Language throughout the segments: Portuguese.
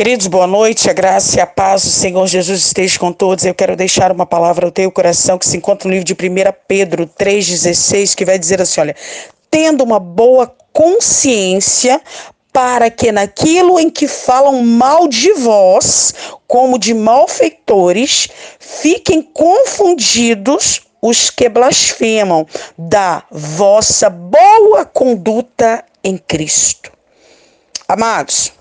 Queridos, boa noite, a graça e a paz do Senhor Jesus esteja com todos. Eu quero deixar uma palavra ao teu coração que se encontra no livro de 1 Pedro 3,16, que vai dizer assim: olha, tendo uma boa consciência para que naquilo em que falam mal de vós, como de malfeitores, fiquem confundidos os que blasfemam da vossa boa conduta em Cristo. Amados,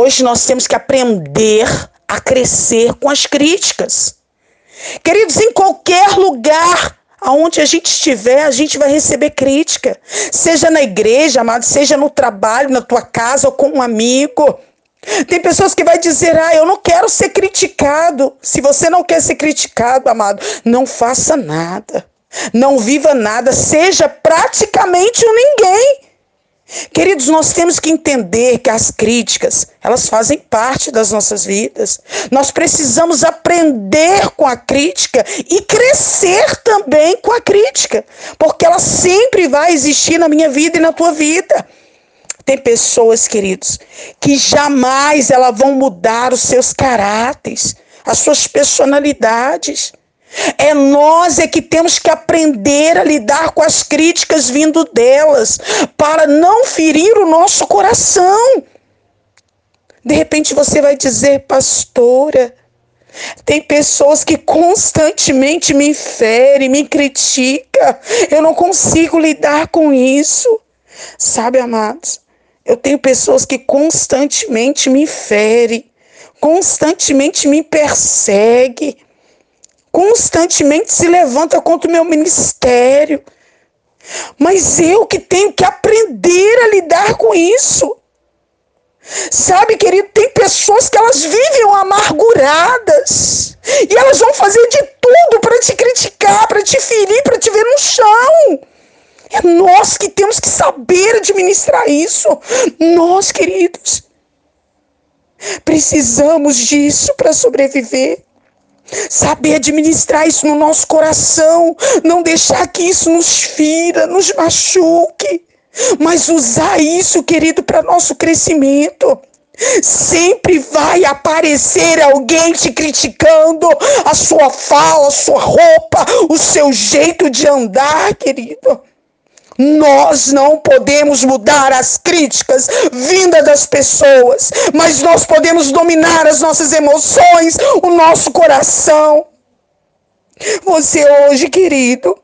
Hoje nós temos que aprender a crescer com as críticas. Queridos, em qualquer lugar aonde a gente estiver, a gente vai receber crítica. Seja na igreja, amado, seja no trabalho, na tua casa ou com um amigo. Tem pessoas que vai dizer: "Ah, eu não quero ser criticado". Se você não quer ser criticado, amado, não faça nada. Não viva nada, seja praticamente um ninguém. Queridos, nós temos que entender que as críticas, elas fazem parte das nossas vidas. Nós precisamos aprender com a crítica e crescer também com a crítica, porque ela sempre vai existir na minha vida e na tua vida. Tem pessoas, queridos, que jamais elas vão mudar os seus caráteres, as suas personalidades. É nós é que temos que aprender a lidar com as críticas vindo delas, para não ferir o nosso coração. De repente você vai dizer, pastora, tem pessoas que constantemente me ferem, me criticam. Eu não consigo lidar com isso. Sabe, amados? Eu tenho pessoas que constantemente me ferem, constantemente me perseguem constantemente se levanta contra o meu ministério. Mas eu que tenho que aprender a lidar com isso. Sabe, querido, tem pessoas que elas vivem amarguradas. E elas vão fazer de tudo para te criticar, para te ferir, para te ver no chão. É nós que temos que saber administrar isso. Nós, queridos, precisamos disso para sobreviver. Saber administrar isso no nosso coração, não deixar que isso nos fira, nos machuque, mas usar isso, querido, para nosso crescimento. Sempre vai aparecer alguém te criticando a sua fala, a sua roupa, o seu jeito de andar, querido. Nós não podemos mudar as críticas vindas das pessoas, mas nós podemos dominar as nossas emoções, o nosso coração. Você hoje, querido,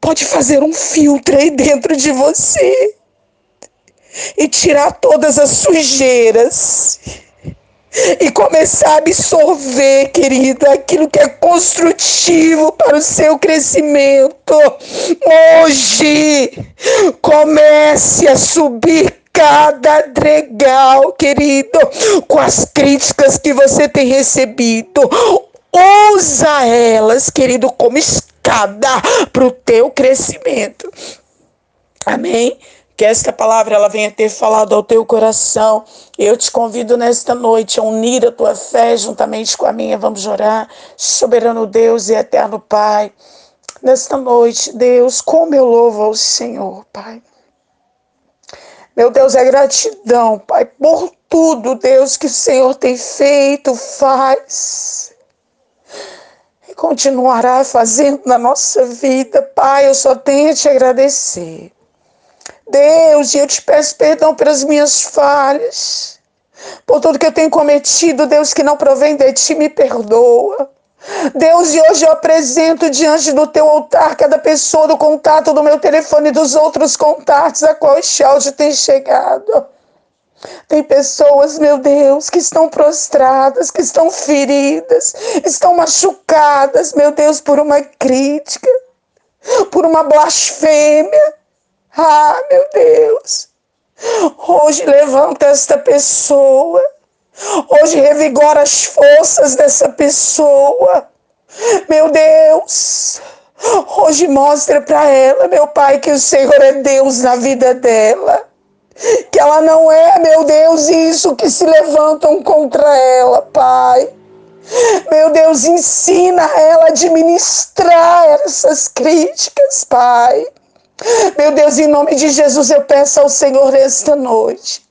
pode fazer um filtro aí dentro de você e tirar todas as sujeiras e começar a absorver, querida, aquilo que é construtivo para o seu crescimento. Hoje, comece a subir cada dregal, querido, com as críticas que você tem recebido. Usa elas, querido, como escada para o teu crescimento. Amém? Que esta palavra ela venha ter falado ao teu coração. Eu te convido nesta noite a unir a tua fé juntamente com a minha. Vamos orar. Soberano Deus e eterno Pai. Nesta noite, Deus, como eu louvo ao Senhor, Pai. Meu Deus, é gratidão, Pai, por tudo, Deus, que o Senhor tem feito, faz e continuará fazendo na nossa vida, Pai. Eu só tenho a te agradecer. Deus, eu te peço perdão pelas minhas falhas, por tudo que eu tenho cometido, Deus, que não provém de ti, me perdoa. Deus, e hoje eu apresento diante do teu altar cada pessoa do contato do meu telefone e dos outros contatos a qual este áudio tem chegado. Tem pessoas, meu Deus, que estão prostradas, que estão feridas, estão machucadas, meu Deus, por uma crítica, por uma blasfêmia, ah, meu Deus. Hoje levanta esta pessoa. Hoje revigora as forças dessa pessoa. Meu Deus. Hoje mostra para ela, meu Pai, que o Senhor é Deus na vida dela. Que ela não é, meu Deus, isso que se levantam contra ela, Pai. Meu Deus, ensina ela a administrar essas críticas, Pai. Meu Deus, em nome de Jesus, eu peço ao Senhor esta noite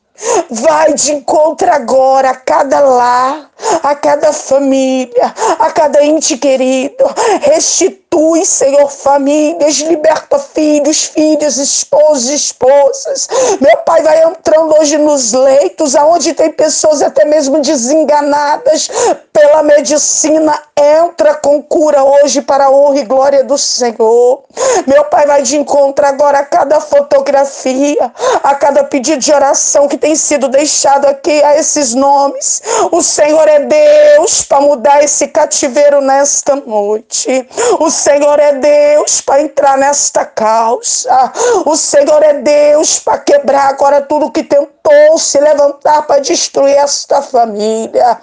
Vai de encontro agora a cada lar, a cada família, a cada ente querido. Restitui, Senhor, famílias, liberta filhos, filhas, esposos, esposas. Meu Pai vai entrando hoje nos leitos, aonde tem pessoas até mesmo desenganadas pela medicina. Entra com cura hoje para a honra e glória do Senhor. Meu Pai vai de encontro agora a cada fotografia, a cada pedido de oração que tem sido deixado aqui a esses nomes. O Senhor é Deus para mudar esse cativeiro nesta noite. O Senhor é Deus para entrar nesta causa. O Senhor é Deus para quebrar agora tudo que tentou se levantar para destruir esta família.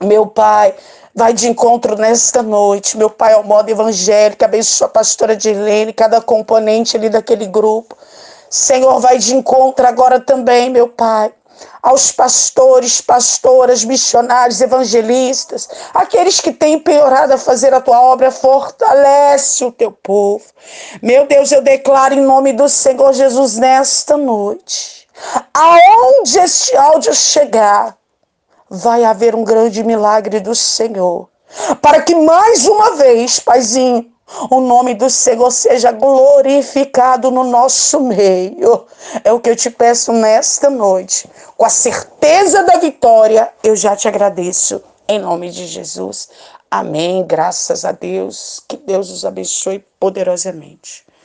Meu Pai, vai de encontro nesta noite. Meu Pai, ao modo evangélico, abençoa a pastora Dilene, cada componente ali daquele grupo. Senhor, vai de encontro agora também, meu Pai, aos pastores, pastoras, missionários, evangelistas, aqueles que têm empenhorado a fazer a tua obra, fortalece o teu povo. Meu Deus, eu declaro em nome do Senhor Jesus nesta noite, aonde este áudio chegar, vai haver um grande milagre do Senhor. Para que mais uma vez, Paizinho, o nome do Senhor seja glorificado no nosso meio. É o que eu te peço nesta noite. Com a certeza da vitória, eu já te agradeço. Em nome de Jesus. Amém. Graças a Deus. Que Deus os abençoe poderosamente.